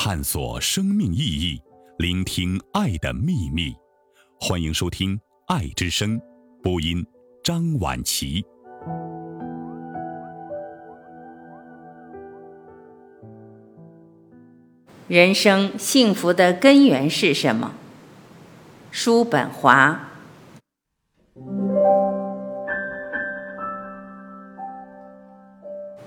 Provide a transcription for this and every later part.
探索生命意义，聆听爱的秘密。欢迎收听《爱之声》，播音张婉琪。人生幸福的根源是什么？叔本华。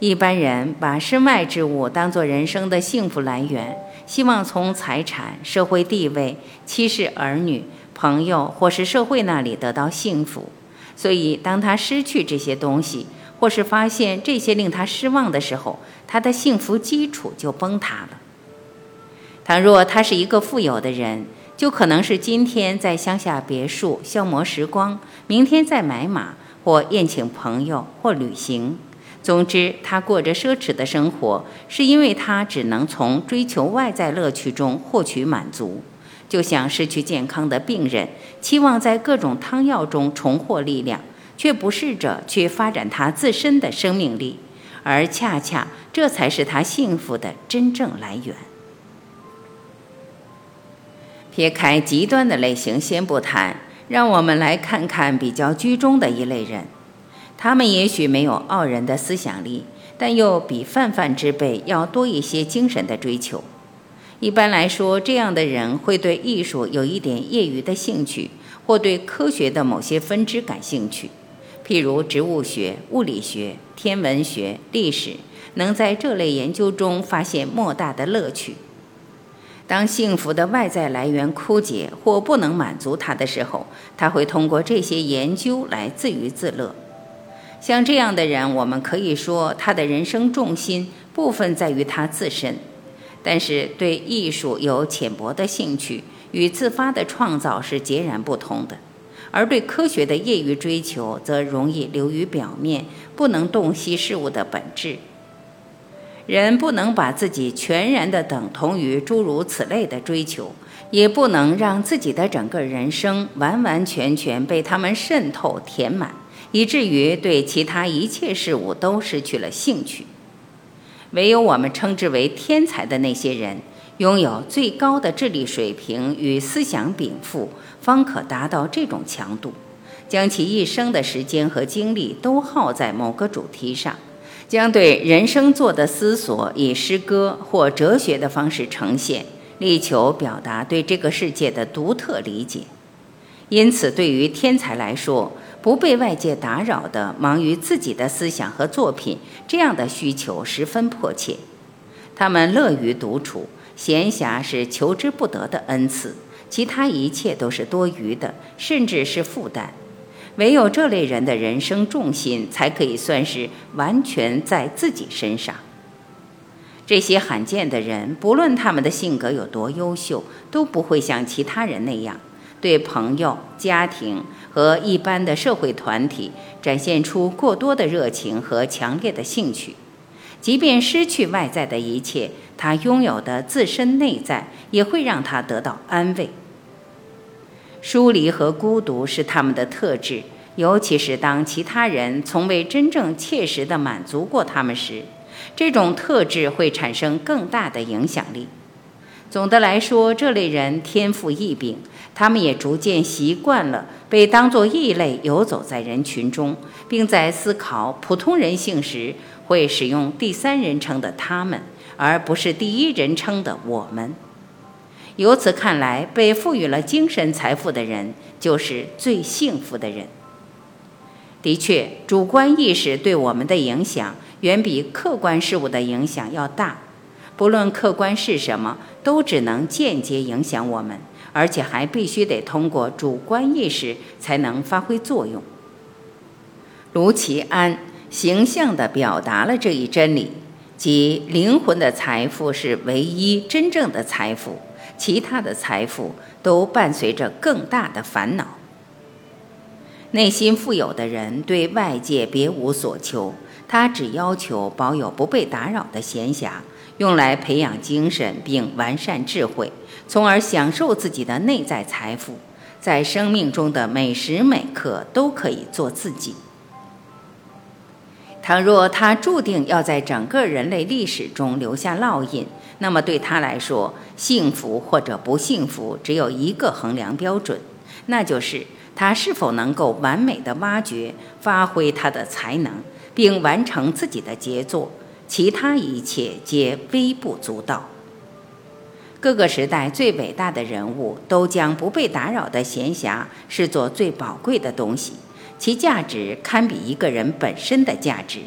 一般人把身外之物当作人生的幸福来源，希望从财产、社会地位、妻室儿女、朋友或是社会那里得到幸福。所以，当他失去这些东西，或是发现这些令他失望的时候，他的幸福基础就崩塌了。倘若他是一个富有的人，就可能是今天在乡下别墅消磨时光，明天再买马或宴请朋友或旅行。总之，他过着奢侈的生活，是因为他只能从追求外在乐趣中获取满足，就像失去健康的病人，期望在各种汤药中重获力量，却不试着去发展他自身的生命力，而恰恰这才是他幸福的真正来源。撇开极端的类型先不谈，让我们来看看比较居中的一类人。他们也许没有傲人的思想力，但又比泛泛之辈要多一些精神的追求。一般来说，这样的人会对艺术有一点业余的兴趣，或对科学的某些分支感兴趣，譬如植物学、物理学、天文学、历史，能在这类研究中发现莫大的乐趣。当幸福的外在来源枯竭或不能满足他的时候，他会通过这些研究来自娱自乐。像这样的人，我们可以说他的人生重心部分在于他自身，但是对艺术有浅薄的兴趣与自发的创造是截然不同的，而对科学的业余追求则容易流于表面，不能洞悉事物的本质。人不能把自己全然的等同于诸如此类的追求，也不能让自己的整个人生完完全全被他们渗透填满。以至于对其他一切事物都失去了兴趣。唯有我们称之为天才的那些人，拥有最高的智力水平与思想禀赋，方可达到这种强度，将其一生的时间和精力都耗在某个主题上，将对人生做的思索以诗歌或哲学的方式呈现，力求表达对这个世界的独特理解。因此，对于天才来说，不被外界打扰的忙于自己的思想和作品，这样的需求十分迫切。他们乐于独处，闲暇是求之不得的恩赐，其他一切都是多余的，甚至是负担。唯有这类人的人生重心才可以算是完全在自己身上。这些罕见的人，不论他们的性格有多优秀，都不会像其他人那样。对朋友、家庭和一般的社会团体展现出过多的热情和强烈的兴趣，即便失去外在的一切，他拥有的自身内在也会让他得到安慰。疏离和孤独是他们的特质，尤其是当其他人从未真正切实地满足过他们时，这种特质会产生更大的影响力。总的来说，这类人天赋异禀，他们也逐渐习惯了被当作异类游走在人群中，并在思考普通人性时会使用第三人称的“他们”，而不是第一人称的“我们”。由此看来，被赋予了精神财富的人就是最幸福的人。的确，主观意识对我们的影响远比客观事物的影响要大。不论客观是什么，都只能间接影响我们，而且还必须得通过主观意识才能发挥作用。卢奇安形象地表达了这一真理，即灵魂的财富是唯一真正的财富，其他的财富都伴随着更大的烦恼。内心富有的人对外界别无所求，他只要求保有不被打扰的闲暇。用来培养精神并完善智慧，从而享受自己的内在财富，在生命中的每时每刻都可以做自己。倘若他注定要在整个人类历史中留下烙印，那么对他来说，幸福或者不幸福只有一个衡量标准，那就是他是否能够完美的挖掘、发挥他的才能，并完成自己的杰作，其他一切皆微不足道。各个时代最伟大的人物都将不被打扰的闲暇视作最宝贵的东西，其价值堪比一个人本身的价值。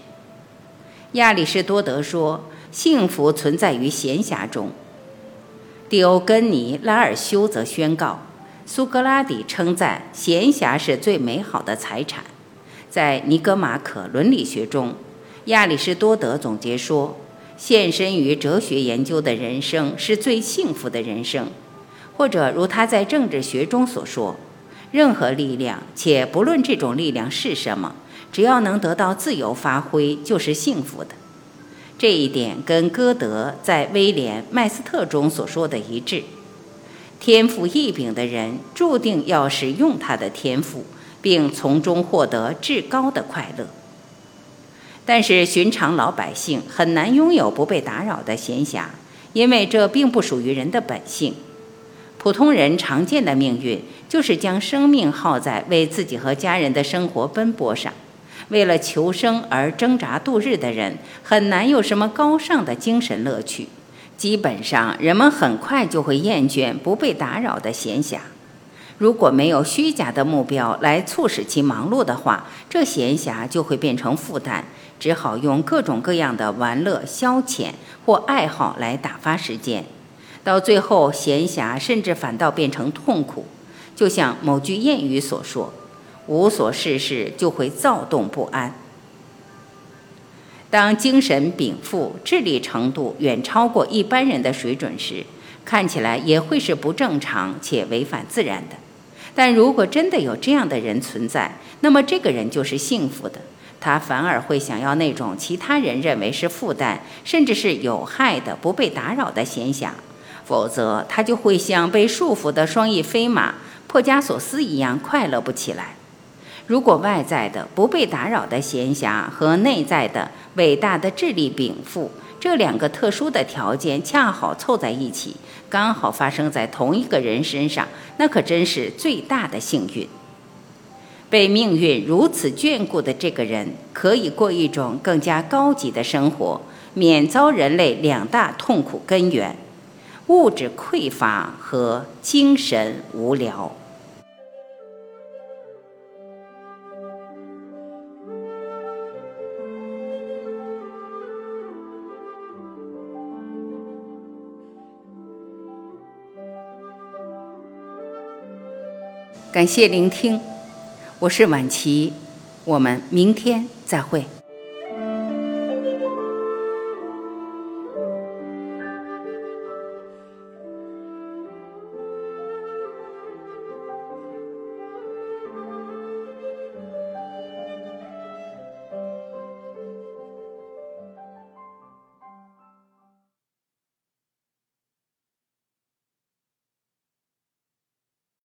亚里士多德说。幸福存在于闲暇中。蒂欧根尼拉尔修则宣告，苏格拉底称赞闲暇是最美好的财产。在尼格马可伦理学中，亚里士多德总结说，献身于哲学研究的人生是最幸福的人生。或者如他在政治学中所说，任何力量，且不论这种力量是什么，只要能得到自由发挥，就是幸福的。这一点跟歌德在《威廉麦斯特》中所说的一致。天赋异禀的人注定要使用他的天赋，并从中获得至高的快乐。但是寻常老百姓很难拥有不被打扰的闲暇，因为这并不属于人的本性。普通人常见的命运就是将生命耗在为自己和家人的生活奔波上。为了求生而挣扎度日的人，很难有什么高尚的精神乐趣。基本上，人们很快就会厌倦不被打扰的闲暇。如果没有虚假的目标来促使其忙碌的话，这闲暇就会变成负担，只好用各种各样的玩乐、消遣或爱好来打发时间。到最后，闲暇甚至反倒变成痛苦。就像某句谚语所说。无所事事就会躁动不安。当精神禀赋、智力程度远超过一般人的水准时，看起来也会是不正常且违反自然的。但如果真的有这样的人存在，那么这个人就是幸福的。他反而会想要那种其他人认为是负担，甚至是有害的、不被打扰的闲暇。否则，他就会像被束缚的双翼飞马珀加索斯一样快乐不起来。如果外在的不被打扰的闲暇和内在的伟大的智力禀赋这两个特殊的条件恰好凑在一起，刚好发生在同一个人身上，那可真是最大的幸运。被命运如此眷顾的这个人，可以过一种更加高级的生活，免遭人类两大痛苦根源：物质匮乏和精神无聊。感谢聆听，我是晚琪，我们明天再会。